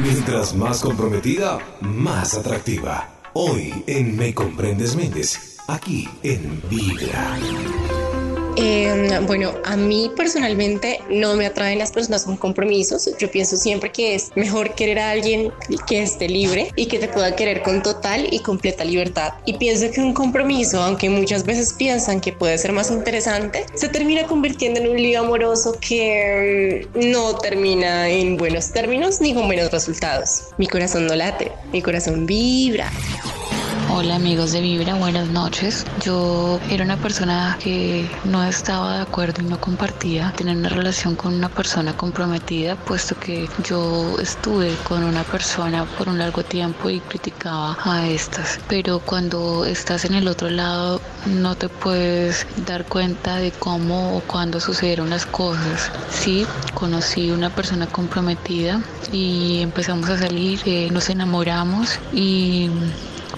Mientras más comprometida, más atractiva. Hoy en Me Comprendes Méndez, aquí en Vibra. Eh, bueno, a mí personalmente no me atraen las personas con compromisos. Yo pienso siempre que es mejor querer a alguien que esté libre y que te pueda querer con total y completa libertad. Y pienso que un compromiso, aunque muchas veces piensan que puede ser más interesante, se termina convirtiendo en un lío amoroso que mm, no termina en buenos términos ni con buenos resultados. Mi corazón no late, mi corazón vibra. Hola amigos de Vibra, buenas noches. Yo era una persona que no estaba de acuerdo y no compartía tener una relación con una persona comprometida, puesto que yo estuve con una persona por un largo tiempo y criticaba a estas. Pero cuando estás en el otro lado no te puedes dar cuenta de cómo o cuándo sucedieron las cosas. Sí, conocí una persona comprometida y empezamos a salir, eh, nos enamoramos y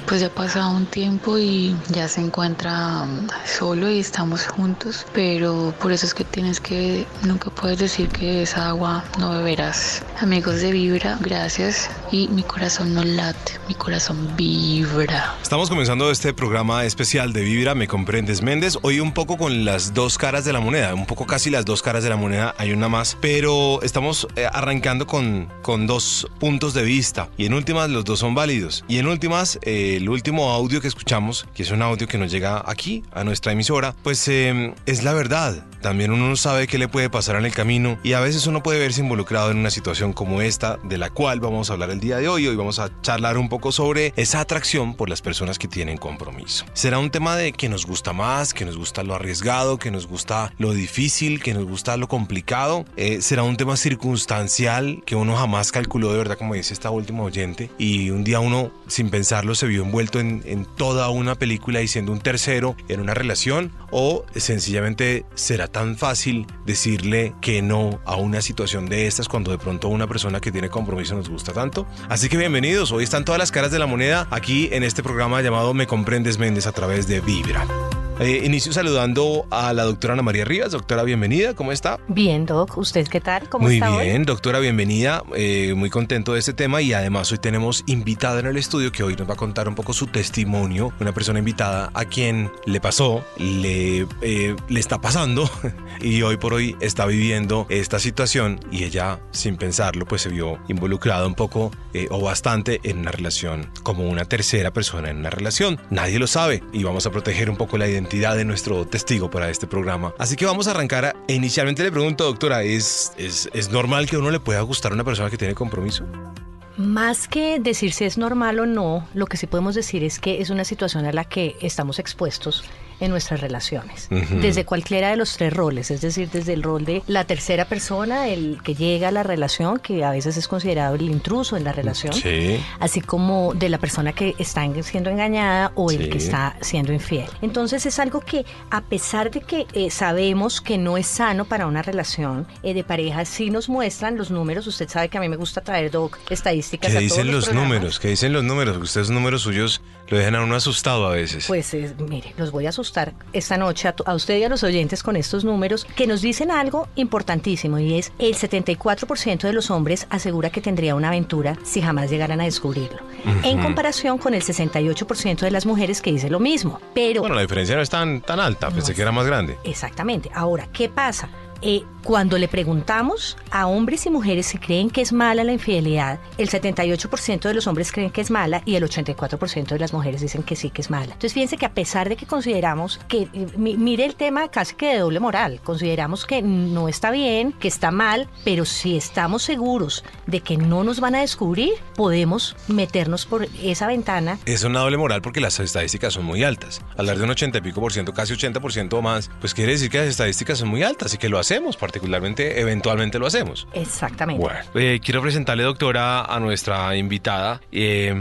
pues ya ha pasado un tiempo y ya se encuentra um, solo y estamos juntos, pero por eso es que tienes que, nunca puedes decir que esa agua no beberás. Amigos de Vibra, gracias y mi corazón no late, mi corazón vibra. Estamos comenzando este programa especial de Vibra, me comprendes Méndez, hoy un poco con las dos caras de la moneda, un poco casi las dos caras de la moneda, hay una más, pero estamos eh, arrancando con, con dos puntos de vista y en últimas los dos son válidos y en últimas... Eh, el último audio que escuchamos, que es un audio que nos llega aquí, a nuestra emisora, pues eh, es la verdad. También uno no sabe qué le puede pasar en el camino y a veces uno puede verse involucrado en una situación como esta, de la cual vamos a hablar el día de hoy. Hoy vamos a charlar un poco sobre esa atracción por las personas que tienen compromiso. Será un tema de que nos gusta más, que nos gusta lo arriesgado, que nos gusta lo difícil, que nos gusta lo complicado. Eh, será un tema circunstancial que uno jamás calculó de verdad, como dice esta última oyente, y un día uno, sin pensarlo, se vio envuelto en, toda una película y siendo un tercero en una relación, o sencillamente será tan fácil decirle que no a una situación de estas cuando de pronto una persona que tiene compromiso nos gusta tanto. Así que bienvenidos, hoy están todas las caras de la moneda aquí en este programa llamado Me Comprendes Méndez a través de Vibra. Eh, inicio saludando a la doctora Ana María Rivas. Doctora, bienvenida, ¿cómo está? Bien, Doc. ¿Usted qué tal? ¿Cómo muy está bien, hoy? doctora, bienvenida. Eh, muy contento de este tema y además hoy tenemos invitada en el estudio que hoy nos va a contar un poco su testimonio. Una persona invitada a quien le pasó, le, eh, le está pasando y hoy por hoy está viviendo esta situación y ella, sin pensarlo, pues se vio involucrada un poco eh, o bastante en una relación como una tercera persona en una relación. Nadie lo sabe y vamos a proteger un poco la identidad de nuestro testigo para este programa. Así que vamos a arrancar. Inicialmente le pregunto, doctora, ¿es, ¿es, es normal que uno le pueda gustar a una persona que tiene compromiso? Más que decir si es normal o no, lo que sí podemos decir es que es una situación a la que estamos expuestos en nuestras relaciones, Ujú. desde cualquiera de los tres roles, es decir, desde el rol de la tercera persona, el que llega a la relación, que a veces es considerado el intruso en la relación, Sí. así como de la persona que está en- siendo engañada o el Sí. que está siendo infiel. Entonces es algo que a pesar de que eh, sabemos que no es sano para una relación eh, de pareja, sí nos muestran los números. Usted sabe que a mí me gusta traer doc estadísticas. ¿Qué a todos dicen los programas. números? ¿Qué dicen los números? Ustedes números suyos lo dejan a uno asustado a veces. Pues eh, mire, los voy a asustar esta noche a, a usted y a los oyentes con estos números que nos dicen algo importantísimo y es el 74% de los hombres asegura que tendría una aventura si jamás llegaran a descubrirlo. En comparación con el 68% de las mujeres que dice lo mismo. Pero bueno, la diferencia no es tan, tan alta, pensé que era más grande. Exactamente. Ahora, ¿qué pasa? Eh, cuando le preguntamos a hombres y mujeres si creen que es mala la infidelidad, el 78% de los hombres creen que es mala y el 84% de las mujeres dicen que sí que es mala. Entonces fíjense que a pesar de que consideramos que, eh, mi- mire el tema casi que de doble moral, consideramos que no está bien, que está mal, pero si estamos seguros de que no nos van a descubrir, podemos meternos por esa ventana Es una doble moral porque las estadísticas son muy altas. Hablar de un 80 y pico por ciento, casi 80 por ciento o más, pues quiere decir que las estadísticas son muy altas y que lo hacemos, particularmente, eventualmente lo hacemos. Exactamente. Bueno, eh, quiero presentarle, doctora, a nuestra invitada. Eh,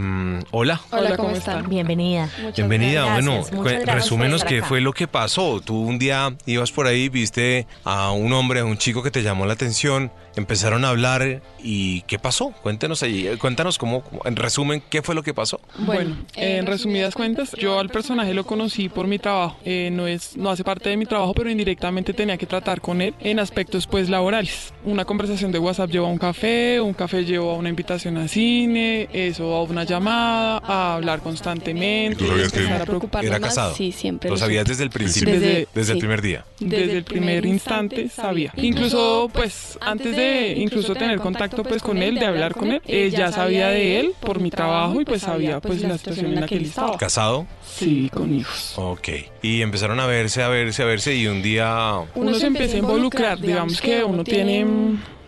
hola. Hola, ¿cómo están? Bienvenida. Bienvenida. gracias, bueno, muchas gracias resúmenos qué acá. fue lo que pasó. Tú un día ibas por ahí, viste a un hombre, a un chico que te llamó la atención empezaron a hablar y ¿qué pasó? Cuéntenos ahí, eh, cuéntanos cómo, en resumen, ¿qué fue lo que pasó? Bueno, en resumidas cuentas, yo al personaje lo conocí por mi trabajo. Eh, no es, no hace parte de mi trabajo, pero indirectamente tenía que tratar con él en aspectos pues laborales. Una conversación de WhatsApp lleva a un café, un café lleva a una invitación a cine, eso a una llamada, a hablar constantemente, ¿Tú sabías que empezar a preocuparme Era más, casado. sí, siempre Lo sabías desde el principio, Desde- desde, el sí. primer día. Desde el primer instante sabía. Incluso, pues, antes de incluso tener contacto, pues, con él, de hablar con él, eh, ya sabía de él por mi trabajo y, pues, sabía, pues, la situación en la que él estaba. ¿Casado? Sí, con hijos. Ok. Y empezaron a verse, a verse, a verse y un día... Uno se empieza a involucrar, digamos que uno tiene...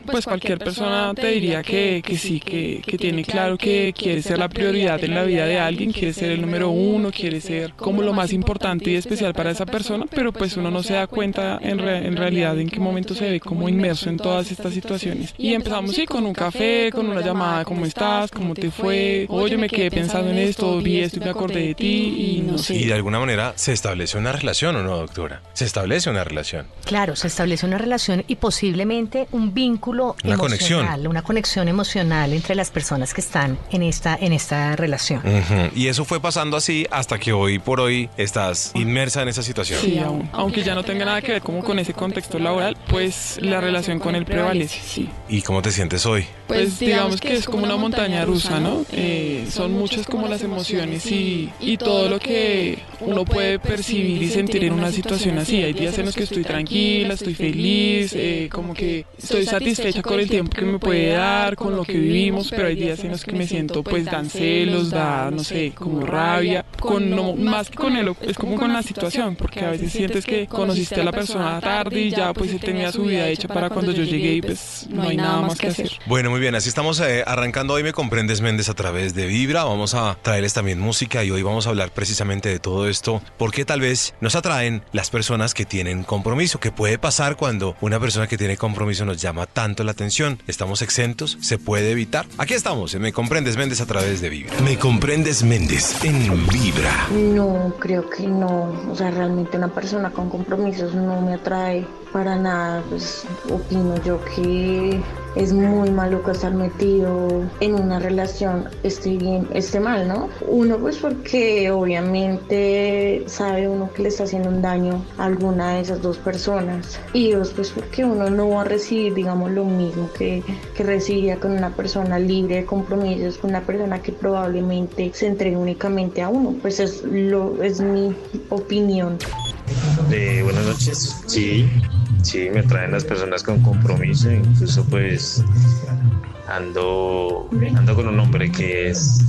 mm, Pues cualquier persona te diría que, que sí, que, que tiene claro que quiere ser la prioridad en la vida de alguien, quiere ser el número uno, quiere ser como lo más importante y especial para esa persona, pero pues uno no se da cuenta en, re- en realidad en qué momento se ve como inmerso en todas estas situaciones. Y empezamos sí con un café, con una llamada, ¿cómo estás? ¿Cómo te fue? Oye, me quedé pensando en esto, vi esto y me acordé de ti y no sé. Y de alguna manera se establece una relación o no, doctora. Se establece una relación. Claro, se establece una relación y posiblemente un vínculo Una emocional, conexión. una conexión emocional entre las personas que están en esta en esta relación. Ujú. Y eso fue pasando así hasta que hoy por hoy estás inmersa en esa situación. Sí, aún. Aunque ya no tenga nada que ver como con ese contexto laboral, pues la relación con él prevalece, sí. ¿Y cómo te sientes hoy? Pues digamos que es como una montaña rusa, ¿no? Eh, son muchas como las emociones y, y todo lo que uno puede percibir y sentir en una situación así. Hay días en los que estoy tranquila, estoy feliz, eh, como que estoy satisfecha con el tiempo que me puede dar, con lo que vivimos, pero hay días en los que me siento pues dan celos, da, no sé, como rabia, con no, más que con él, es como con la situación, porque a veces sientes que conociste a la persona tarde y ya pues él tenía su vida hecha para cuando yo llegué y pues no hay nada más que hacer. Bueno, muy bien, así estamos eh, arrancando hoy Me Comprendes Méndez a través de Vibra. Vamos a traerles también música y hoy vamos a hablar precisamente de todo esto, porque tal vez nos atraen las personas que tienen compromiso, que puede pasar cuando una persona que tiene compromiso nos llama tanto la atención. ¿Estamos exentos? ¿Se puede evitar? Aquí estamos, en Me Comprendes Méndez a través de Vibra. Me comprendes Méndez en Vibra. No, creo que no. O sea, realmente una persona con compromisos no me atrae para nada. Pues opino yo que es muy maluco estar metido en una relación, esté bien, esté mal, ¿no? Uno, pues porque obviamente sabe uno que le está haciendo un daño a alguna de esas dos personas. Y dos, pues porque uno no va a recibir, digamos, lo mismo que, que con una persona libre de compromisos, con una persona que probablemente se entregue únicamente a uno. Pues es, lo, es mi opinión. Eh, buenas noches. Sí, sí, me traen las personas con compromiso. Incluso pues ando, ando con un hombre que es,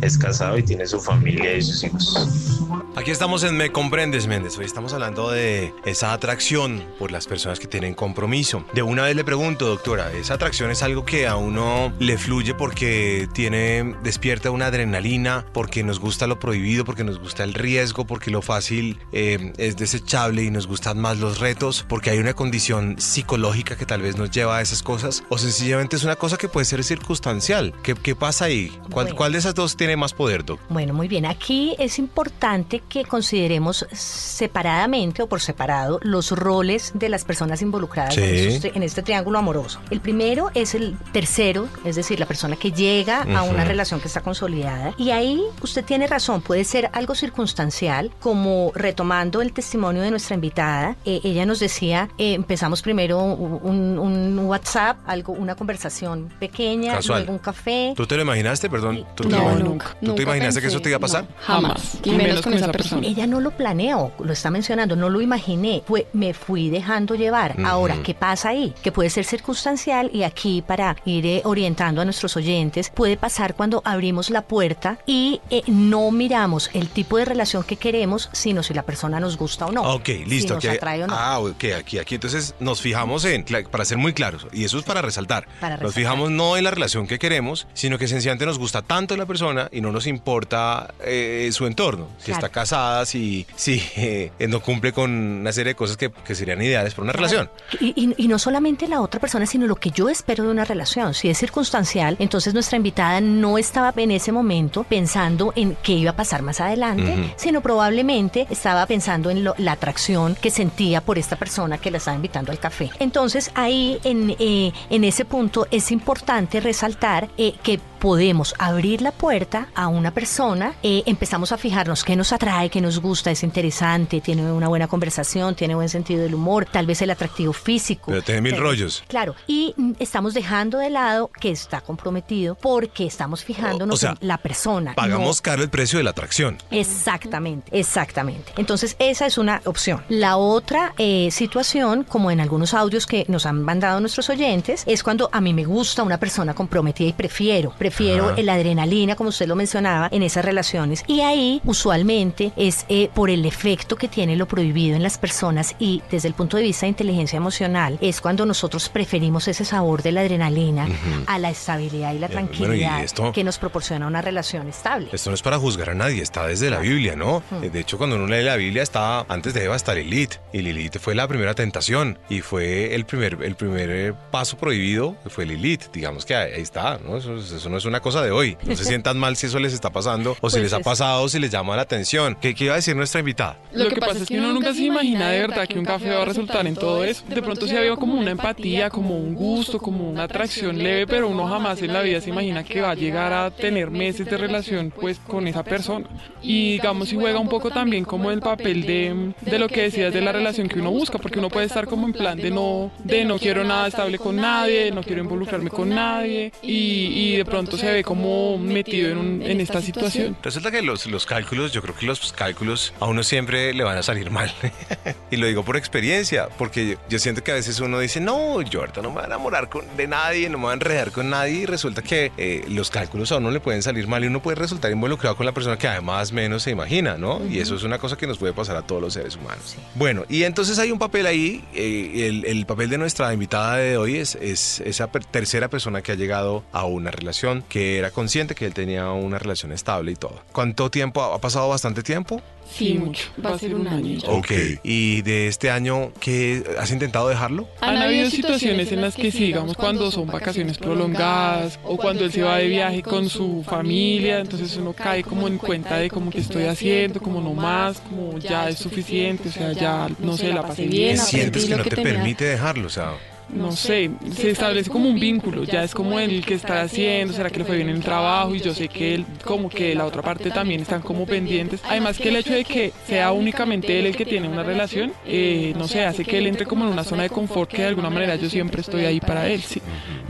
es casado y tiene su familia y sus hijos. Aquí estamos en Me Comprendes Méndez. Hoy estamos hablando de esa atracción por las personas que tienen compromiso. De una vez le pregunto, doctora, ¿esa atracción es algo que a uno le fluye porque tiene, despierta una adrenalina, porque nos gusta lo prohibido, porque nos gusta el riesgo, porque lo fácil eh, es desechable y nos gustan más los retos, porque hay una condición psicológica que tal vez nos lleva a esas cosas, o sencillamente es una cosa que puede ser circunstancial? ¿Qué, qué pasa ahí? ¿Cuál, Bueno. ¿Cuál de esas dos tiene más poder, doc? Bueno, muy bien. Aquí es importante que consideremos separadamente o por separado los roles de las personas involucradas Sí. en, en este triángulo amoroso. El primero es el tercero, es decir, la persona que llega a una relación que está consolidada. Y ahí usted tiene razón, puede ser algo circunstancial, como retomando el testimonio de nuestra invitada. eh, ella nos decía, eh, empezamos primero un, un WhatsApp, algo, una conversación pequeña, Casual. luego un café. ¿Tú te lo imaginaste? Perdón. ¿tú te No, imag- nunca. ¿Tú Nunca te imaginaste que pensé, eso te iba a pasar? no, jamás. Y menos con esa persona. Ella no lo planeó, lo está mencionando, no lo imaginé, fue, me fui dejando llevar. Ujú. Ahora, ¿qué pasa ahí? Que puede ser circunstancial y aquí para ir eh, orientando a nuestros oyentes, puede pasar cuando abrimos la puerta y eh, no miramos el tipo de relación que queremos, sino si la persona nos gusta o no. Ok, listo. Si nos atrae o no. Ah, ok, aquí, aquí. Entonces nos fijamos en, para ser muy claros, y eso es para resaltar. Para Nos resaltar. fijamos no en la relación que queremos, sino que sencillamente nos gusta tanto la persona y no nos importa eh, su entorno. Si Claro. está casada, si, si eh, no cumple con una serie de cosas que, que serían ideales para una relación. Y, y- y no solamente la otra persona, sino lo que yo espero de una relación. Si es circunstancial, entonces nuestra invitada no estaba en ese momento pensando en qué iba a pasar más adelante, sino probablemente estaba pensando en lo- la atracción que sentía por esta persona que la está invitando al café. Entonces ahí en, eh, en ese punto es importante resaltar eh, que podemos abrir la puerta a una persona, eh, empezamos a fijarnos qué nos atrae, qué nos gusta, es interesante, tiene una buena conversación, tiene buen sentido del humor, tal vez el atractivo físico. Pero tiene mil rollos. Claro, y mm, estamos dejando de lado que está comprometido porque estamos fijándonos en la persona. Pagamos caro el precio de la atracción. Exactamente, exactamente. Entonces esa es una opción. La otra eh, situación, como en algunos audios que nos han mandado nuestros oyentes, es cuando a mí me gusta una persona comprometida y prefiero prefiero la adrenalina, como usted lo mencionaba, en esas relaciones. Y ahí, usualmente, es eh, por el efecto que tiene lo prohibido en las personas y desde el punto de vista de inteligencia emocional, es cuando nosotros preferimos ese sabor de la adrenalina a la estabilidad y la tranquilidad que nos proporciona una relación estable. Esto no es para juzgar a nadie, está desde la Biblia, ¿no? De hecho, cuando uno lee la Biblia, está antes de Eva está Lilith. Y Lilith fue la primera tentación y fue el primer, el primer eh, paso prohibido, fue Lilith. Digamos que ahí, está, ¿no? Eso, eso no es una cosa de hoy. No se sientan mal si eso les está pasando o si pues les ha pasado, si les llama la atención. ¿Qué, ¿Qué, iba a decir nuestra invitada? Lo que pasa es que uno nunca se imagina de verdad que un café va a resultar en todo eso. De pronto sí había como una empatía, como un gusto, como una atracción leve, pero uno jamás en la vida se imagina que va a llegar a tener meses de relación pues con esa persona. Y digamos si juega un poco también como el papel de, de lo que decías de la relación que uno busca, porque uno puede estar como en plan de no, de no quiero nada estable con nadie, no quiero involucrarme con nadie y, y de pronto se ve como metido en, en esta situación. Resulta que los, los cálculos, yo creo que los cálculos a uno siempre le van a salir mal. y lo digo por experiencia, porque yo siento que a veces uno dice, no, yo ahorita no me voy a enamorar con, de nadie, no me voy a enredar con nadie. Y resulta que eh, los cálculos a uno le pueden salir mal y uno puede resultar involucrado con la persona que además menos se imagina, ¿no? Y eso es una cosa que nos puede pasar a todos los seres humanos. Bueno, y entonces hay un papel ahí, eh, el, el, papel de nuestra invitada de hoy es, es esa tercera persona que ha llegado a una relación que era consciente que él tenía una relación estable y todo. ¿Cuánto tiempo? ¿Ha pasado bastante tiempo? Sí, mucho. Va a ser un año. Ok. ¿Y de este año qué has intentado dejarlo? Han habido situaciones en las que sí, digamos, cuando son vacaciones prolongadas o cuando él se va de viaje con su familia, entonces uno cae como en cuenta de como que estoy haciendo, como no más, como ya es suficiente, o sea, ya no sé, la pasé bien. ¿Sientes que no te permite dejarlo? O sea, no sé, se establece como un vínculo, ya es como el que está haciendo, será que le fue bien en el trabajo y yo sé que él, como que la otra parte también están como pendientes. Además que el hecho de que sea únicamente él el que tiene una relación, eh, no sé, hace que él entre como en una zona de confort que de alguna manera yo siempre estoy ahí para él, sí.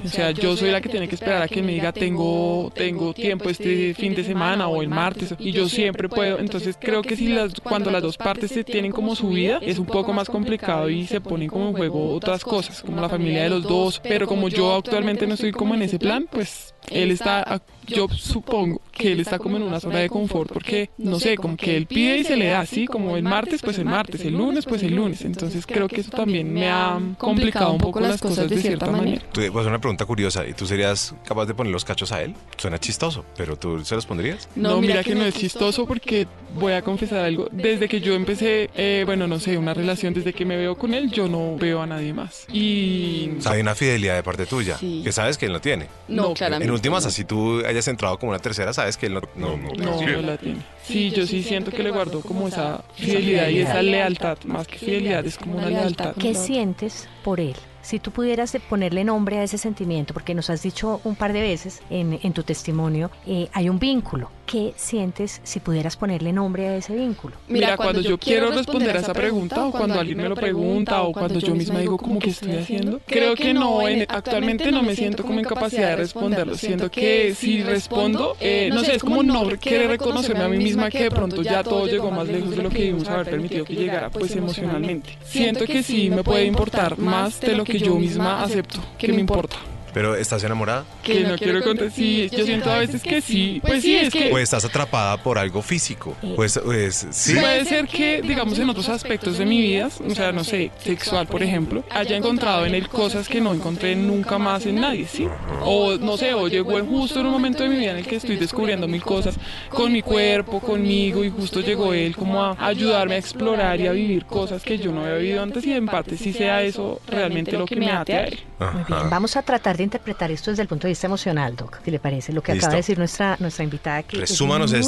O sea, yo soy la que tiene que esperar a que me diga tengo, tengo tiempo este fin de semana o el martes y yo siempre puedo. Entonces creo que si las, cuando las dos partes se tienen como su vida es un poco más complicado y se ponen como en juego otras cosas, como la familia de los dos. Pero como yo actualmente no estoy como en ese plan, pues él está, yo supongo que él está como en una zona de confort porque, no sé, como que él pide y se le da así, como el martes, pues el martes, el lunes, pues el lunes. Entonces creo que eso también me ha complicado un poco las cosas de cierta manera. Pues una pregunta curiosa, ¿y tú serías capaz de poner los cachos a él? Suena chistoso, pero ¿tú se los pondrías? No, mira que no es chistoso porque voy a confesar algo. Desde que yo empecé, eh, bueno, no sé, una relación, desde que me veo con él, yo no veo a nadie más. Y... hay una fidelidad de parte tuya, que sabes que él no tiene. No, claramente. En últimas, así tú hayas entrado como una tercera, sabes que él no, no, no, la tiene. Sí, yo sí siento que le guardo como esa fidelidad y esa lealtad, más que fidelidad, es como una lealtad. ¿Qué sientes por él? Si tú pudieras ponerle nombre a ese sentimiento, porque nos has dicho un par de veces en, en tu testimonio, eh, hay un vínculo. ¿Qué sientes si pudieras ponerle nombre a ese vínculo? Mira, cuando yo quiero responder a esa pregunta o cuando alguien me lo pregunta o cuando yo misma digo como que estoy haciendo, creo que no, actualmente no me siento como en capacidad de responderlo. Siento que si respondo, eh, no sé, es como no querer reconocerme a mí misma que de pronto ya todo llegó más lejos de lo que íbamos a haber permitido que llegara, pues emocionalmente. Siento que sí me puede importar más de lo que yo misma acepto que me importa. ¿Pero estás enamorada? Que no quiero contar. Sí, yo siento a veces que sí. Pues sí, es que. Pues estás atrapada por algo físico. Pues, pues sí. Puede ser que, digamos, en otros aspectos de mi vida, o sea, no sé, sexual, por ejemplo, haya encontrado en él cosas que no encontré nunca más en nadie, ¿sí? O no sé, o llegó justo en un momento de mi vida en el que estoy descubriendo mil cosas con mi cuerpo, conmigo, y justo llegó él como a ayudarme a explorar y a vivir cosas que yo no había vivido antes, y en parte sí sea eso realmente lo que me ate a él. Muy bien, vamos a tratar de interpretar esto desde el punto de vista emocional, Doc, si le parece, lo que acaba de decir nuestra, nuestra invitada, que es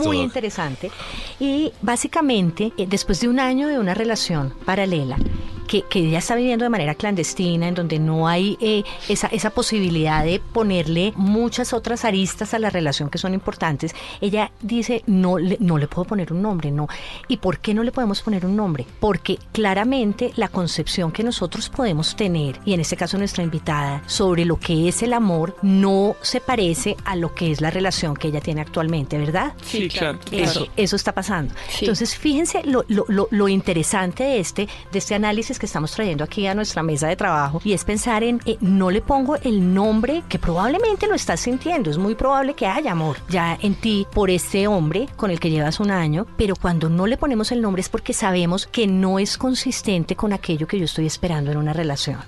muy interesante. Y básicamente, eh, después de un año de una relación paralela, que, que ella está viviendo de manera clandestina, en donde no hay eh, esa, esa posibilidad de ponerle muchas otras aristas a la relación que son importantes, ella dice, no le, no le puedo poner un nombre, no. ¿Y por qué no le podemos poner un nombre? Porque claramente la concepción que nosotros podemos tener, y en este caso nuestra invitada, sobre lo que es el amor, no se parece a lo que es la relación que ella tiene actualmente, ¿verdad? Sí, claro. Eso, eso está pasando. Entonces, fíjense lo, lo, lo, lo interesante de este, de este análisis que estamos trayendo aquí a nuestra mesa de trabajo y es pensar en, eh, no le pongo el nombre que probablemente lo estás sintiendo, es muy probable que haya amor ya en ti por ese hombre con el que llevas un año, pero cuando no le ponemos el nombre es porque sabemos que no es consistente con aquello que yo estoy esperando en una relación.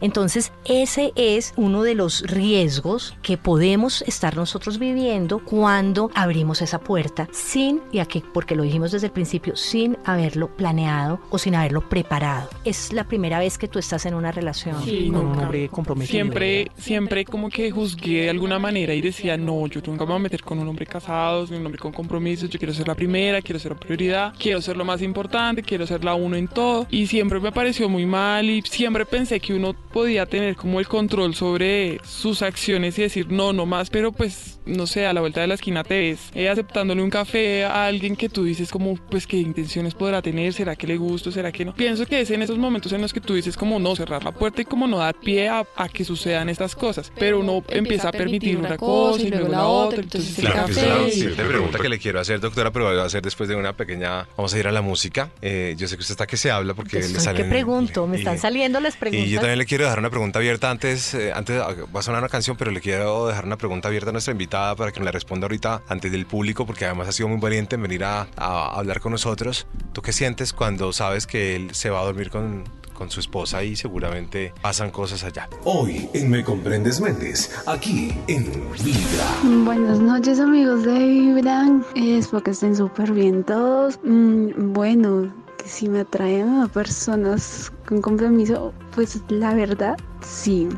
Entonces, ese es uno de los riesgos que podemos estar nosotros viviendo cuando abrimos esa puerta sin, y aquí porque lo dijimos desde el principio, sin haberlo planeado o sin haberlo preparado. Es la primera vez que tú estás en una relación con un hombre comprometido. Siempre, siempre como que juzgué de alguna manera y decía, no, yo nunca me voy a meter con un hombre casado, con un hombre con compromisos, yo quiero ser la primera, quiero ser la prioridad, quiero ser lo más importante, quiero ser la uno en todo. Y siempre me pareció muy mal y siempre pensé que uno podía tener como el control sobre sus acciones y decir, no, no más, pero pues, no sé, a la vuelta de la esquina te ves eh, aceptándole un café a alguien que tú dices como, pues, qué intenciones podrá tener, será que le gusto, será que no. Pienso que es en esos momentos en los que tú dices como no cerrar la puerta y como no dar pie a, a que sucedan estas cosas, pero uno empieza a permitir una cosa y luego la otra, entonces el Claro, café. esa es la pregunta que le quiero hacer, doctora, pero va a ser después de una pequeña... Vamos a ir a la música. Eh, yo sé que usted está que se habla porque Pues, le ¿qué salen... pregunto? Me y- están saliendo las preguntas. Y yo también le quiero dejar una pregunta abierta antes, eh, antes ah, va a sonar una canción, pero le quiero dejar una pregunta abierta a nuestra invitada para que me la responda ahorita antes del público, porque además ha sido muy valiente en venir a, a hablar con nosotros. ¿Tú qué sientes cuando sabes que él se va a dormir con, con su esposa y seguramente pasan cosas allá? Hoy en Me Comprendes Méndez, aquí en Vibra. Buenas noches amigos de Vibran, espero que estén súper bien todos. Mm, bueno, que si me atraen a personas con compromiso, pues la verdad, sí.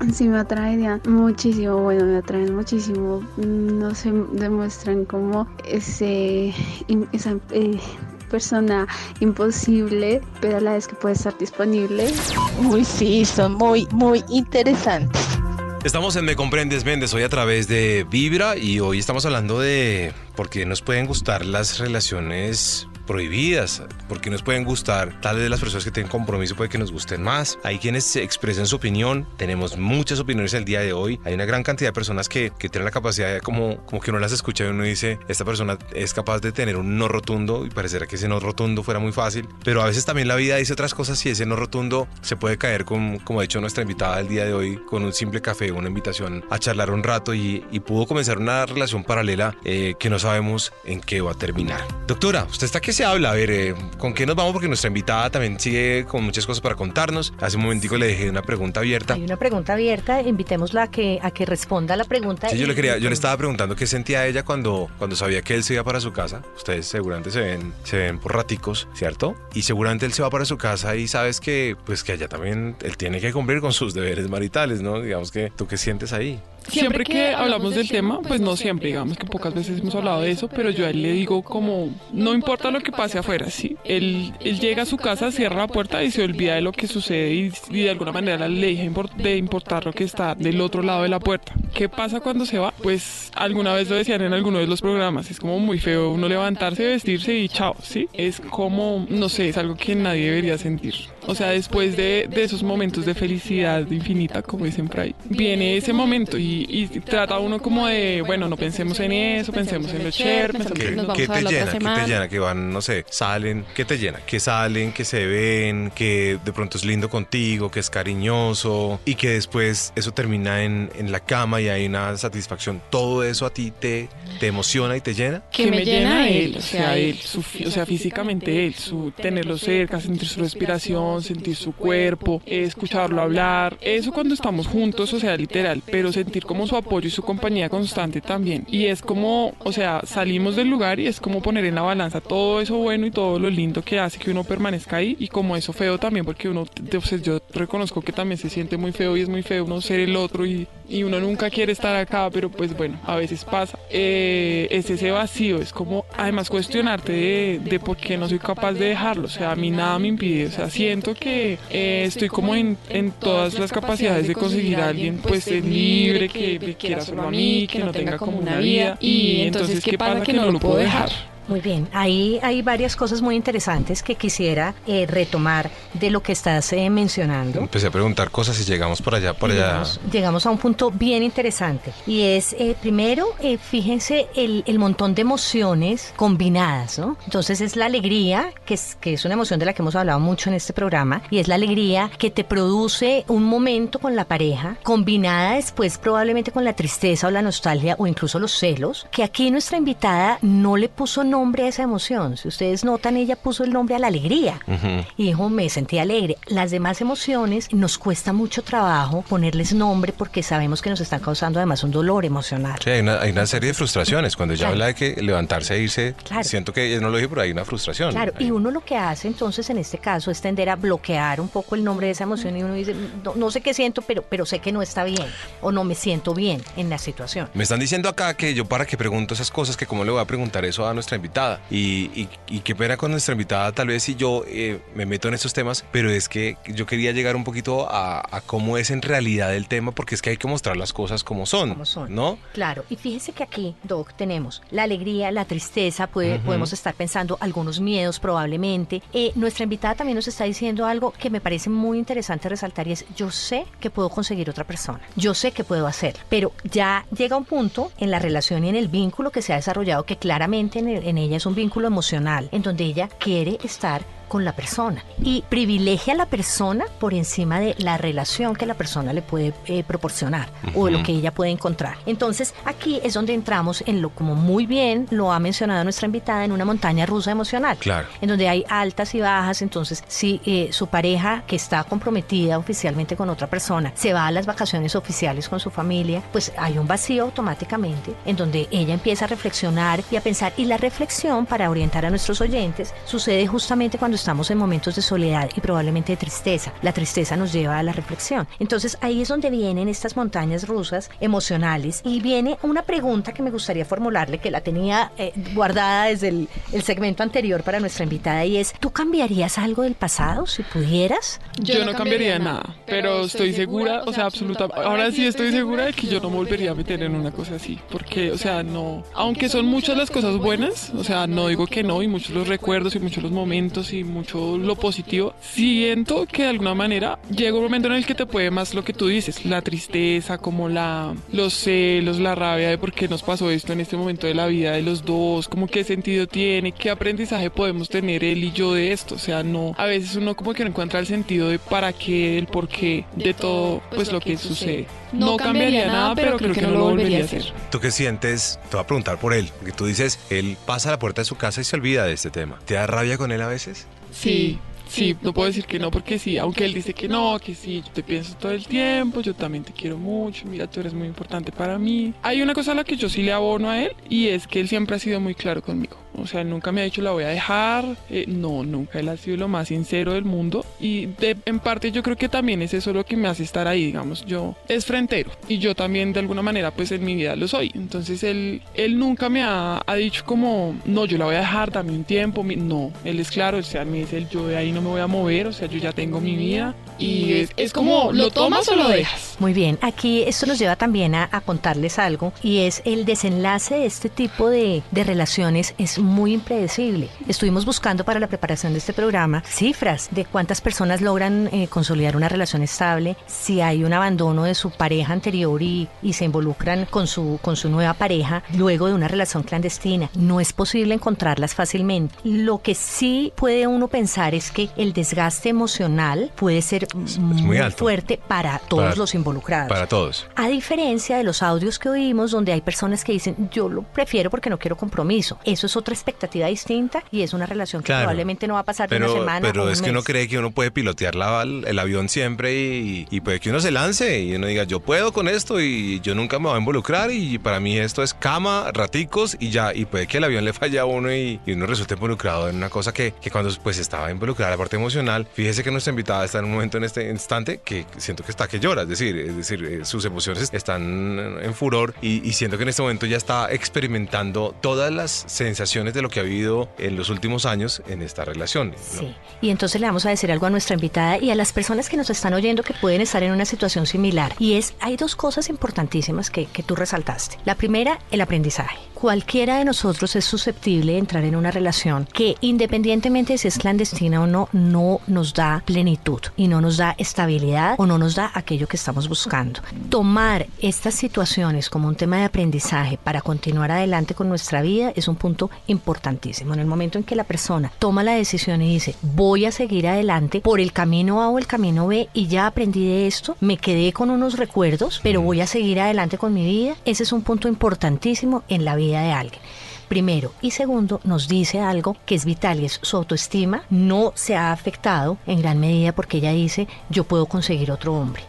Sí me atraerían muchísimo, bueno, me atraen muchísimo, Mm, no se demuestran como ese, esa eh, persona imposible, pero a la vez que puede estar disponible. Uy, sí, son muy, muy interesantes. Estamos en Me Comprendes Méndez hoy a través de Vibra y hoy estamos hablando de por qué nos pueden gustar las relaciones prohibidas, por qué nos pueden gustar, tal vez las personas que tienen compromiso puede que nos gusten más. Hay quienes expresan su opinión, tenemos muchas opiniones el día de hoy, hay una gran cantidad de personas que, que tienen la capacidad de como, como que uno las escucha y uno dice, esta persona es capaz de tener un no rotundo y pareciera que ese no rotundo fuera muy fácil, pero a veces también la vida dice otras cosas y ese no rotundo se puede caer con, como ha dicho nuestra invitada el día de hoy, con un simple café, una invitación a charlar un rato y, y pudo comenzar una relación paralela eh, que no sabemos en qué va a terminar. Doctora, usted está que se habla, a ver, eh, ¿con qué nos vamos? Porque nuestra invitada también sigue con muchas cosas para contarnos. Hace un momentico le dejé una pregunta abierta. Hay una pregunta abierta, invitémosla a que, a que responda la pregunta. Sí, yo le quería, yo le estaba preguntando qué sentía ella cuando, cuando sabía que él se iba para su casa. Ustedes seguramente se ven, se ven por raticos, ¿cierto? Y seguramente él se va para su casa y sabes que, pues que allá también él tiene que cumplir con sus deberes maritales, ¿no? Digamos que tú qué sientes ahí. Siempre que hablamos del tema, pues no siempre, digamos que pocas veces hemos hablado de eso, pero yo a él le digo como, no importa lo que pase afuera, sí. Él, él llega a su casa, cierra la puerta y se olvida de lo que sucede y, y de alguna manera le deja de importar lo que está del otro lado de la puerta. ¿Qué pasa cuando se va? Pues alguna vez lo decían en alguno de los programas, es como muy feo uno levantarse, vestirse y chao, ¿sí? Es como, no sé, es algo que nadie debería sentir. O sea, después de, de esos momentos de felicidad infinita, como dicen por ahí, viene ese momento y, y trata uno como de, bueno, no pensemos en eso, pensemos en lo chévere, pensemos ¿Qué, en qué te llena? ¿Qué te llena? Que van, no sé, salen, ¿qué te llena? Que salen, que se ven, que de pronto es lindo contigo, que es cariñoso y que después eso termina en, en la cama y hay una satisfacción. ¿Todo eso a ti te, te emociona y te llena? que me llena él, o sea, él, su o sea, físicamente él, su tenerlo cerca, sentir su respiración, sentir su cuerpo, escucharlo hablar, eso cuando estamos juntos, o sea, literal, pero sentir como su apoyo y su compañía constante también. Y es como, o sea, salimos del lugar y es como poner en la balanza todo eso bueno y todo lo lindo que hace que uno permanezca ahí y como eso feo también, porque uno, o sea, yo reconozco que también se siente muy feo y es muy feo uno ser el otro y, y uno nunca quiere estar acá, pero pues bueno, a veces pasa. Eh, es ese vacío, es como además cuestionarte de, de, por qué no soy capaz de dejarlo, o sea, a mí nada me impide, o sea, siento que eh, estoy como en, en, todas las capacidades de conseguir a alguien pues libre, que me quiera solo a mí, que no tenga como una vida y entonces qué pasa que no lo puedo dejar. Muy bien, ahí hay varias cosas muy interesantes que quisiera eh, retomar de lo que estás eh, mencionando. Empecé a preguntar cosas y llegamos por allá, por allá. Llegamos, a un punto bien interesante y es, eh, primero, fíjense el, el, montón de emociones combinadas, ¿no? Entonces es la alegría, que es, que es una emoción de la que hemos hablado mucho en este programa, y es la alegría que te produce un momento con la pareja, combinada después probablemente con la tristeza o la nostalgia o incluso los celos, que aquí nuestra invitada no le puso nombre nombre a esa emoción. Si ustedes notan, ella puso el nombre a la alegría y dijo, me sentí alegre. Las demás emociones nos cuesta mucho trabajo ponerles nombre porque sabemos que nos están causando además un dolor emocional. Sí, hay una, serie de frustraciones. Cuando ella habla de que levantarse e irse, siento que ella no lo dije, pero hay una frustración. Claro, y uno lo que hace entonces en este caso es tender a bloquear un poco el nombre de esa emoción y uno dice, no, sé qué siento, pero, pero sé que no está bien o no me siento bien en la situación. Me están diciendo acá que yo para que pregunto esas cosas, que cómo le voy a preguntar eso a nuestra invitada y, qué pena con nuestra invitada, tal vez si yo eh, me meto en estos temas, pero es que yo quería llegar un poquito a, cómo es en realidad el tema, porque es que hay que mostrar las cosas como son, como son. ¿no? Claro, y fíjese que aquí, Doc, tenemos la alegría, la tristeza, puede, podemos estar pensando algunos miedos probablemente. Eh, nuestra invitada también nos está diciendo algo que me parece muy interesante resaltar y es, yo sé que puedo conseguir otra persona, yo sé que puedo hacer, pero ya llega un punto en la relación y en el vínculo que se ha desarrollado que claramente en, en ella es un vínculo emocional en donde ella quiere estar con la persona y privilegia a la persona por encima de la relación que la persona le puede eh, proporcionar o lo que ella puede encontrar. Entonces aquí es donde entramos en lo como muy bien lo ha mencionado nuestra invitada en una montaña rusa emocional, claro. en donde hay altas y bajas. Entonces si eh, su pareja que está comprometida oficialmente con otra persona se va a las vacaciones oficiales con su familia, pues hay un vacío automáticamente en donde ella empieza a reflexionar y a pensar y la reflexión para orientar a nuestros oyentes sucede justamente cuando estamos en momentos de soledad y probablemente de tristeza. La tristeza nos lleva a la reflexión. Entonces ahí es donde vienen estas montañas rusas emocionales y viene una pregunta que me gustaría formularle, que la tenía eh, guardada desde el, segmento anterior para nuestra invitada y es, ¿tú cambiarías algo del pasado si pudieras? Yo, no cambiaría nada, pero estoy segura, o sea, absolutamente, ahora sí estoy segura de que yo no volvería a meter en una cosa así, porque, o sea, no, aunque son muchas las cosas buenas, o sea, no digo que no, y muchos los recuerdos y muchos los momentos y mucho lo positivo, siento que de alguna manera llega un momento en el que te puede más lo que tú dices, la tristeza, como la, los celos, la rabia de por qué nos pasó esto en este momento de la vida de los dos, como qué sentido tiene, qué aprendizaje podemos tener él y yo de esto, o sea, no, a veces uno como que no encuentra el sentido de para qué, el por qué de todo, pues lo que sucede. No cambiaría nada, pero creo que no lo volvería a hacer. ¿Tú qué sientes? Te voy a preguntar por él, porque tú dices, él pasa a la puerta de su casa y se olvida de este tema. ¿Te da rabia con él a veces? Sí, sí, no puedo decir que no porque sí, aunque él dice que no, que sí, yo te pienso todo el tiempo, yo también te quiero mucho, mira, tú eres muy importante para mí. Hay una cosa a la que yo sí le abono a él y es que él siempre ha sido muy claro conmigo. O sea, nunca me ha dicho la voy a dejar. Eh, no, nunca él ha sido lo más sincero del mundo. Y de, en parte yo creo que también es eso lo que me hace estar ahí, digamos. Yo es frentero y yo también de alguna manera pues en mi vida lo soy. Entonces él, él nunca me ha, ha dicho como, no, yo la voy a dejar, dame un tiempo. No, él es claro, o sea, me dice yo de ahí no me voy a mover, o sea, yo ya tengo mi vida. Y es, es como, ¿lo tomas o lo dejas? Muy bien, aquí esto nos lleva también a, a contarles algo y es el desenlace de este tipo de, de relaciones es muy impredecible. Estuvimos buscando para la preparación de este programa cifras de cuántas personas logran eh, consolidar una relación estable, si hay un abandono de su pareja anterior y, y se involucran con su, con su nueva pareja luego de una relación clandestina. No es posible encontrarlas fácilmente. Lo que sí puede uno pensar es que el desgaste emocional puede ser muy, fuerte para todos los involucrados. Para todos. A diferencia de los audios que oímos donde hay personas que dicen yo lo prefiero porque no quiero compromiso. Eso es otra expectativa distinta y es una relación que probablemente no va a pasar pero, de una semana. Pero es que uno cree que uno puede pilotear la, el avión siempre y, puede que uno se lance y uno diga yo puedo con esto y yo nunca me voy a involucrar y para mí esto es cama, raticos y ya. Y puede que el avión le falle a uno y, uno resulte involucrado en una cosa que, que cuando pues estaba involucrada la parte emocional, fíjese que nuestra invitada está en un momento en este instante que siento que está que llora, es decir, es decir, eh, sus emociones están en furor y, y siento que en este momento ya está experimentando todas las sensaciones de lo que ha vivido en los últimos años en esta relación. ¿no? Sí. Y entonces le vamos a decir algo a nuestra invitada y a las personas que nos están oyendo que pueden estar en una situación similar. Y es, hay dos cosas importantísimas que, que tú resaltaste. La primera, el aprendizaje. Cualquiera de nosotros es susceptible de entrar en una relación que independientemente de si es clandestina o no, no nos da plenitud y no nos da estabilidad o no nos da aquello que estamos buscando. Tomar estas situaciones como un tema de aprendizaje para continuar adelante con nuestra vida es un punto importantísimo. En el momento en que la persona toma la decisión y dice, voy a seguir adelante por el camino A o el camino B y ya aprendí de esto, me quedé con unos recuerdos, pero voy a seguir adelante con mi vida, ese es un punto importantísimo en la vida de alguien primero. Y segundo, nos dice algo que es vital y es su autoestima no se ha afectado en gran medida porque ella dice, yo puedo conseguir otro hombre.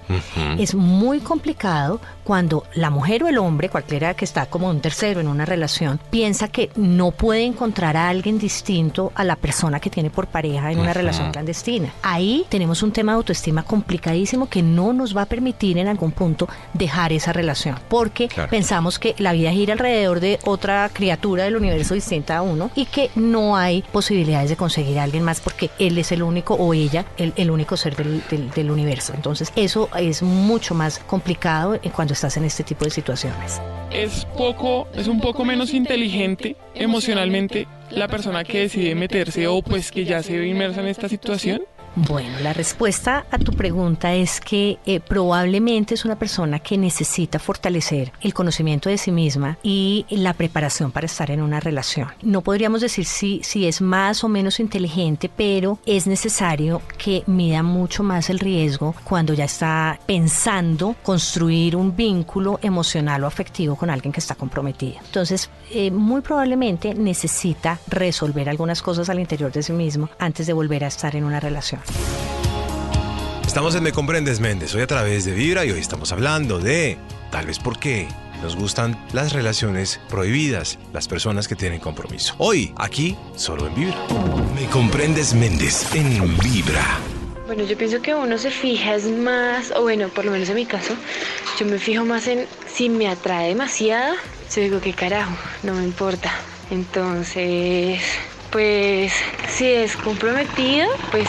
Es muy complicado cuando la mujer o el hombre, cualquiera que está como un tercero en una relación, piensa que no puede encontrar a alguien distinto a la persona que tiene por pareja en una relación clandestina. Ahí tenemos un tema de autoestima complicadísimo que no nos va a permitir en algún punto dejar esa relación, porque Claro. pensamos que la vida gira alrededor de otra criatura del universo distinta a uno y que no hay posibilidades de conseguir a alguien más porque él es el único o ella el, el único ser del, del- del universo. Entonces eso es mucho más complicado cuando estás en este tipo de situaciones. Es poco, es un poco menos inteligente emocionalmente la persona que decide meterse o pues que ya se ve inmersa en esta situación. Bueno, la respuesta a tu pregunta es que eh, probablemente es una persona que necesita fortalecer el conocimiento de sí misma y la preparación para estar en una relación. No podríamos decir si, si es más o menos inteligente, pero es necesario que mida mucho más el riesgo cuando ya está pensando construir un vínculo emocional o afectivo con alguien que está comprometido. Entonces, eh, muy probablemente necesita resolver algunas cosas al interior de sí mismo antes de volver a estar en una relación. Estamos en Me Comprendes Méndez, hoy a través de Vibra y hoy estamos hablando de tal vez por qué nos gustan las relaciones prohibidas, las personas que tienen compromiso. Hoy, aquí, solo en Vibra. Me Comprendes Méndez en Vibra. Bueno, yo pienso que uno se fija es más, o bueno, por lo menos en mi caso, yo me fijo más en si me atrae demasiado, yo digo que carajo, no me importa. Entonces, pues si es comprometido, pues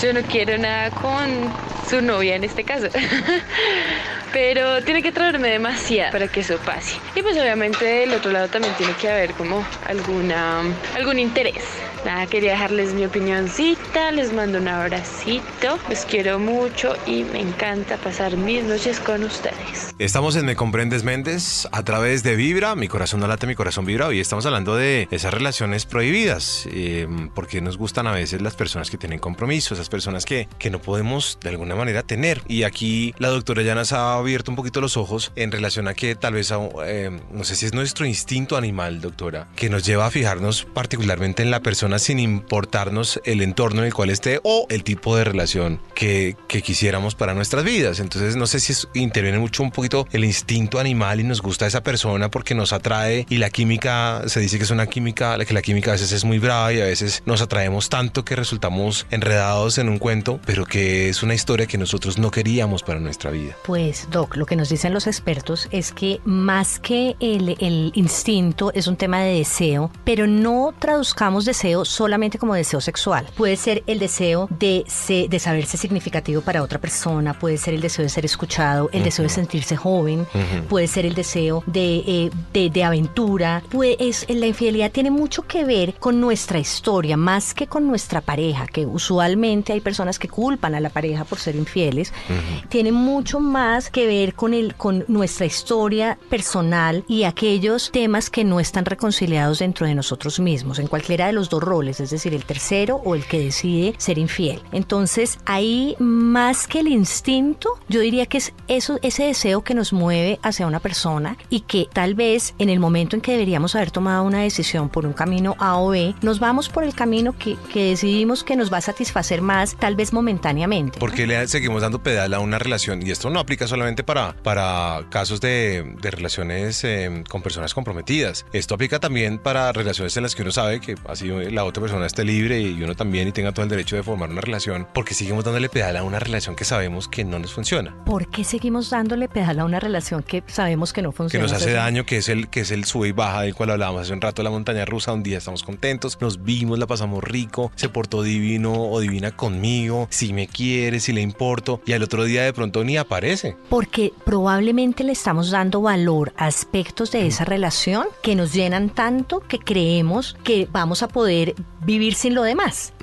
yo no quiero nada con su novia en este caso. Pero tiene que traerme demasiado para que eso pase. Y pues obviamente del otro lado también tiene que haber como alguna algún interés. Nada, quería dejarles mi opinioncita, les mando un abracito, los quiero mucho y me encanta pasar mis noches con ustedes. Estamos en Me Comprendes Méndez a través de Vibra, mi corazón no late, mi corazón vibra. Hoy estamos hablando de esas relaciones prohibidas, eh, porque nos gustan a veces las personas que tienen compromiso, esas personas que, que no podemos de alguna manera tener. Y aquí la doctora ya nos ha abierto un poquito los ojos en relación a que tal vez, eh, no sé si es nuestro instinto animal, doctora, que nos lleva a fijarnos particularmente en la persona sin importarnos el entorno en el cual esté o el tipo de relación que, que quisiéramos para nuestras vidas. Entonces no sé si es- interviene mucho un poquito el instinto animal y nos gusta esa persona porque nos atrae y la química, se dice que es una química, que la química a veces es muy brava y a veces nos atraemos tanto que resultamos enredados en un cuento, pero que es una historia que nosotros no queríamos para nuestra vida. Pues, Doc, lo que nos dicen los expertos es que más que el, el instinto es un tema de deseo, pero no traduzcamos deseo solamente como deseo sexual. Puede ser el deseo de, se- de saberse significativo para otra persona, puede ser el deseo de ser escuchado, el deseo de sentirse joven, puede ser el deseo de, eh, de, de aventura. Pues la infidelidad tiene mucho que ver con nuestra historia, más que con nuestra pareja, que usualmente hay personas que culpan a la pareja por ser infieles tiene mucho más que ver con el con nuestra historia personal y aquellos temas que no están reconciliados dentro de nosotros mismos en cualquiera de los dos roles, es decir, el tercero o el que decide ser infiel. Entonces, ahí más que el instinto, yo diría que es eso ese deseo que nos mueve hacia una persona y que tal vez en el momento en que deberíamos haber tomado una decisión por un camino A o B, nos vamos por el camino que, que decidimos que nos va a satisfacer más, tal vez momentáneamente. ¿Por qué le seguimos dando pedal a una relación? Y esto no aplica solamente solamente para, para casos de, de relaciones eh, con personas comprometidas. Esto aplica también para relaciones en las que uno sabe que así la otra persona esté libre y uno también y tenga todo el derecho de formar una relación, porque seguimos dándole pedal a una relación que sabemos que no nos funciona. ¿Por qué seguimos dándole pedal a una relación que sabemos que no funciona? Que nos hace daño, que es el que es el sube y baja del cual hablábamos hace un rato la montaña rusa. Un día estamos contentos, nos vimos, la pasamos rico, se portó divino o divina conmigo, si me quiere, si le importo, y al otro día de pronto ni aparece. Porque probablemente le estamos dando valor a aspectos de esa relación que nos llenan tanto que creemos que vamos a poder vivir sin lo demás.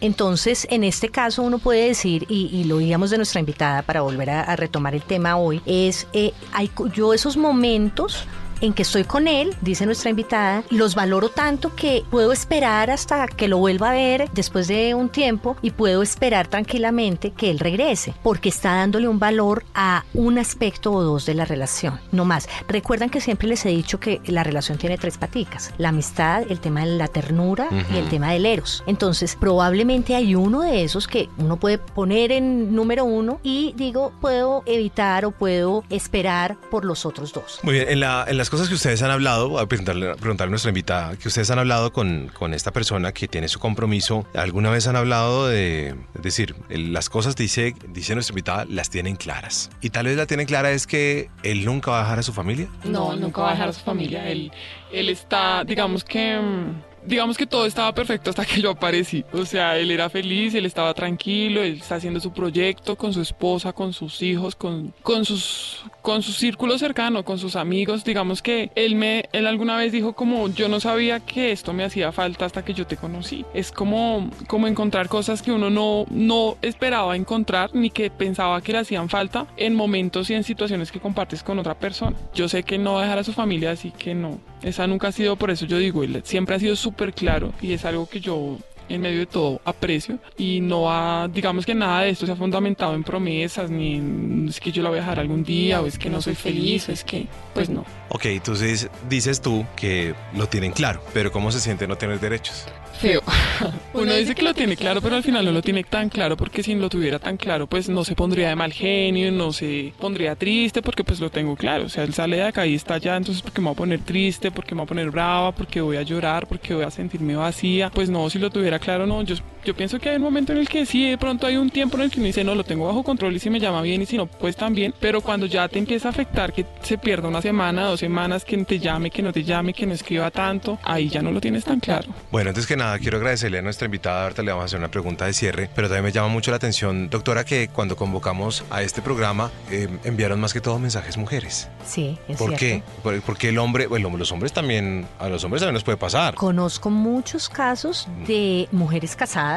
Entonces, en este caso uno puede decir, y, lo oíamos de nuestra invitada para volver a, retomar el tema hoy, es, eh, hay, yo esos momentos en que estoy con él, dice nuestra invitada, los valoro tanto que puedo esperar hasta que lo vuelva a ver después de un tiempo y puedo esperar tranquilamente que él regrese, porque está dándole un valor a un aspecto o dos de la relación, no más. Recuerdan que siempre les he dicho que la relación tiene tres paticas, la amistad, el tema de la ternura y el tema del eros. Entonces, probablemente hay uno de esos que uno puede poner en número uno y digo, puedo evitar o puedo esperar por los otros dos. Muy bien, en la, en la cosas que ustedes han hablado, voy a preguntarle, a nuestra invitada, que ustedes han hablado con, con, esta persona que tiene su compromiso, ¿alguna vez han hablado de, es decir, las cosas, dice, dice nuestra invitada, las tienen claras? Y tal vez la tienen clara es que él nunca va a dejar a su familia. No, nunca va a dejar a su familia. Él, él está, digamos que mm, digamos que todo estaba perfecto hasta que yo aparecí. O sea, él era feliz, él estaba tranquilo, él está haciendo su proyecto con su esposa, con sus hijos, con, con, sus, con su círculo cercano, con sus amigos. Digamos que él, me, él alguna vez dijo como yo no sabía que esto me hacía falta hasta que yo te conocí. Es como, como encontrar cosas que uno no, no esperaba encontrar ni que pensaba que le hacían falta en momentos y en situaciones que compartes con otra persona. Yo sé que no dejar a su familia, así que no. Esa nunca ha sido, por eso yo digo, él siempre ha sido súper claro y es algo que yo en medio de todo aprecio y no ha, digamos que nada de esto se ha fundamentado en promesas ni es que yo la voy a dejar algún día o es que no soy feliz o es que pues no. Ok, entonces dices tú que lo tienen claro, pero ¿cómo se siente no tener derechos? Feo. Uno dice que lo tiene claro, pero al final no lo tiene tan claro porque si lo tuviera tan claro, pues no se pondría de mal genio, no se pondría triste porque pues lo tengo claro. O sea, él sale de acá y está allá, entonces porque me va a poner triste, porque me va a poner brava, porque voy a llorar, porque voy a sentirme vacía. Pues no, si lo tuviera claro, no. Yo, yo pienso que hay un momento en el que sí, de pronto hay un tiempo en el que uno dice, no, lo tengo bajo control y si me llama bien y si no, pues también. Pero cuando ya te empieza a afectar que se pierda una semana, dos semanas, que te llame, que no te llame, que no escriba tanto, ahí ya no lo tienes tan claro. Bueno, antes que nada, quiero agradecerle a nuestra invitada, ahorita le vamos a hacer una pregunta de cierre, pero también me llama mucho la atención, doctora, que cuando convocamos a este programa eh, enviaron más que todo mensajes mujeres. Sí, es ¿Por qué? Porque el hombre, bueno, los hombres también, a los hombres también nos puede pasar. Conozco muchos casos de mujeres casadas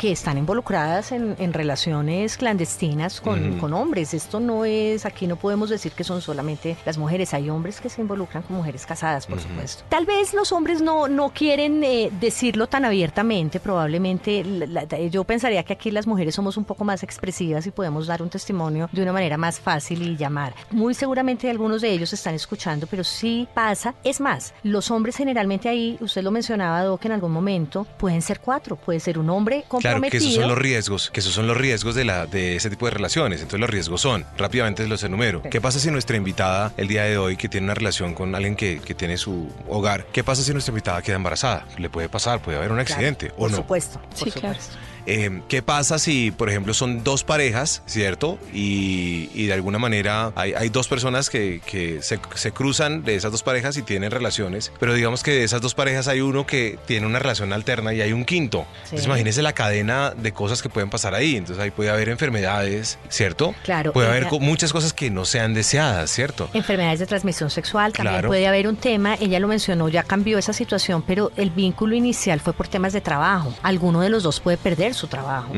que están involucradas en, relaciones clandestinas con, con, hombres. Esto no es, aquí no podemos decir que son solamente las mujeres, hay hombres que se involucran con mujeres casadas, por supuesto. Tal vez los hombres no, no quieren eh, decirlo tan abiertamente, probablemente yo pensaría que aquí las mujeres somos un poco más expresivas y podemos dar un testimonio de una manera más fácil y llamar. Muy seguramente algunos de ellos están escuchando, pero sí pasa. Es más, los hombres generalmente ahí, usted lo mencionaba, Doc, en algún momento, pueden ser cuatro, puede ser un hombre con Claro, que esos son los riesgos, que esos son los riesgos de, la, de ese tipo de relaciones. Entonces los riesgos son, rápidamente los enumero. ¿Qué pasa si nuestra invitada el día de hoy que tiene una relación con alguien que, que tiene su hogar, qué pasa si nuestra invitada queda embarazada? Le puede pasar, puede haber un accidente o por no. Supuesto, por supuesto. Eh, ¿Qué pasa si, por ejemplo, son dos parejas, ¿cierto? Y, de alguna manera hay, hay dos personas que, que se, se, cruzan de esas dos parejas y tienen relaciones, pero digamos que de esas dos parejas hay uno que tiene una relación alterna y hay un quinto. Entonces imagínense la cadena de cosas que pueden pasar ahí. Entonces ahí puede haber enfermedades, ¿cierto? Claro. Puede haber muchas cosas que no sean deseadas, ¿cierto? Enfermedades de transmisión sexual, también puede haber un tema, ella lo mencionó, ya cambió esa situación, pero el vínculo inicial fue por temas de trabajo. Alguno de los dos puede perder su trabajo.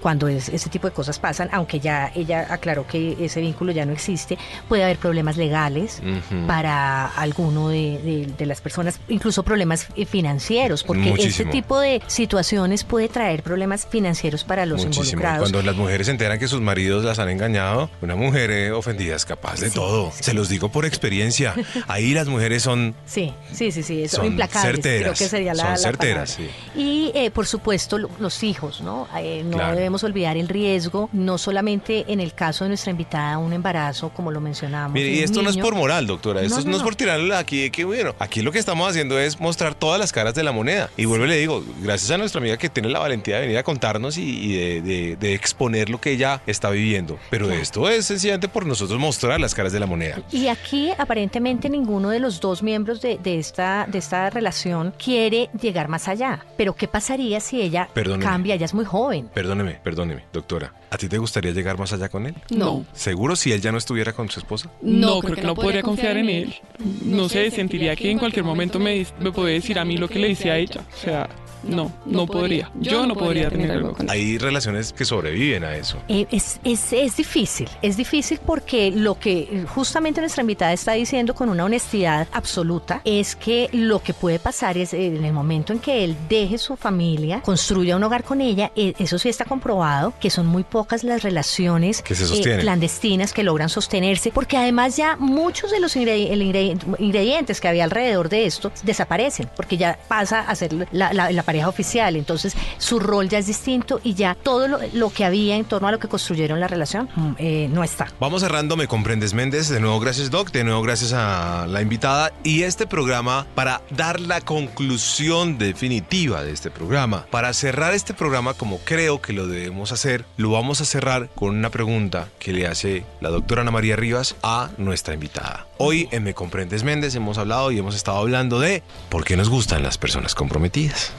Cuando es, ese tipo de cosas pasan, aunque ya ella aclaró que ese vínculo ya no existe, puede haber problemas legales para alguno de, las personas, incluso problemas financieros, porque ese tipo de situaciones puede traer problemas financieros para los involucrados. Cuando las mujeres se enteran que sus maridos las han engañado, una mujer eh, ofendida es capaz de todo. Se los digo por experiencia. Ahí las mujeres son. Sí, sí, sí, sí, son implacables. Certeras, creo que sería la, son certeras, Y eh, por supuesto, los hijos riesgos, ¿no? Eh, no Claro. debemos olvidar el riesgo, no solamente en el caso de nuestra invitada, un embarazo, como lo mencionábamos. Mire, y esto no es por moral, doctora. Esto No, no, no, es por tirarle aquí de que bueno. Aquí lo que estamos haciendo es mostrar todas las caras de la moneda. Y vuelvo y le digo, gracias a nuestra amiga que tiene la valentía de venir a contarnos y, y de, de- de exponer lo que ella está viviendo. Pero esto es sencillamente por nosotros mostrar las caras de la moneda. Y aquí aparentemente ninguno de los dos miembros de, de esta, de esta relación quiere llegar más allá. Pero ¿qué pasaría si ella Perdóneme. cambia? Ella es muy joven. Perdóneme, perdóneme, doctora. ¿A ti te gustaría llegar más allá con él? No. ¿Seguro si él ya no estuviera con su esposa? No, creo que no podría confiar en él. No sé, sentiría que en cualquier momento me, me puede decir a mí lo que le dice a ella. O sea, no, no podría. Yo no podría tener algo con él. Hay relaciones que sobreviven a eso. Eh, es, es, es difícil, es difícil porque lo que justamente nuestra invitada está diciendo con una honestidad absoluta es que lo que puede pasar es eh, en el momento en que él deje su familia, construya un hogar con ella, eh, eso sí está comprobado que son muy pocas las relaciones Que se sostienen. clandestinas que logran sostenerse, porque además ya muchos de los ingredi- el ingredi- ingredientes que había alrededor de esto desaparecen, porque ya pasa a ser la, la- la pareja oficial, entonces su rol ya es distinto y ya todo lo, lo que había en torno a lo que construyeron la relación mm, eh, no está. Vamos cerrando, me comprendes Méndez. De nuevo, gracias Doc. De nuevo, gracias a la invitada. Y este programa, para dar la conclusión definitiva de este programa, para cerrar este programa como creo que lo debemos hacer, lo vamos a cerrar con una pregunta que le hace la doctora Ana María Rivas a nuestra invitada. Hoy en Me comprendes Méndez hemos hablado y hemos estado hablando de por qué nos gustan las personas comprometidas.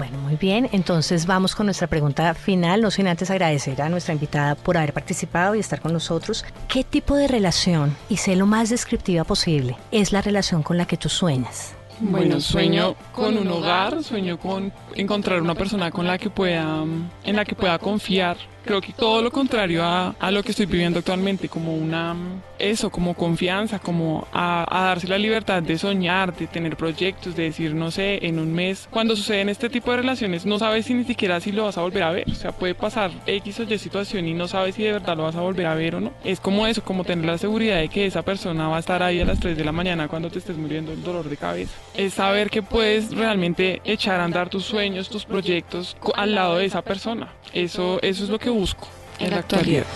Bueno, muy bien, entonces vamos con nuestra pregunta final, no sin antes agradecer a nuestra invitada por haber participado y estar con nosotros. ¿Qué tipo de relación, y sé lo más descriptiva posible, es la relación con la que tú sueñas? Bueno, sueño con un hogar, sueño con encontrar una persona con la que pueda, en la que pueda confiar. Creo que todo lo contrario a, a lo que estoy viviendo actualmente, como una, eso, como confianza, como a, a darse la libertad de soñar, de tener proyectos, de decir, no sé, en un mes. Cuando suceden este tipo de relaciones, no sabes si ni siquiera si lo vas a volver a ver. O sea, puede pasar X o Y situación y no sabes si de verdad lo vas a volver a ver o no. Es como eso, como tener la seguridad de que esa persona va a estar ahí a las 3 de la mañana cuando te estés muriendo el dolor de cabeza. Es saber que puedes realmente echar a andar tus sueños, tus proyectos al lado de esa persona. Eso, eso es lo que busco en la é actualidad.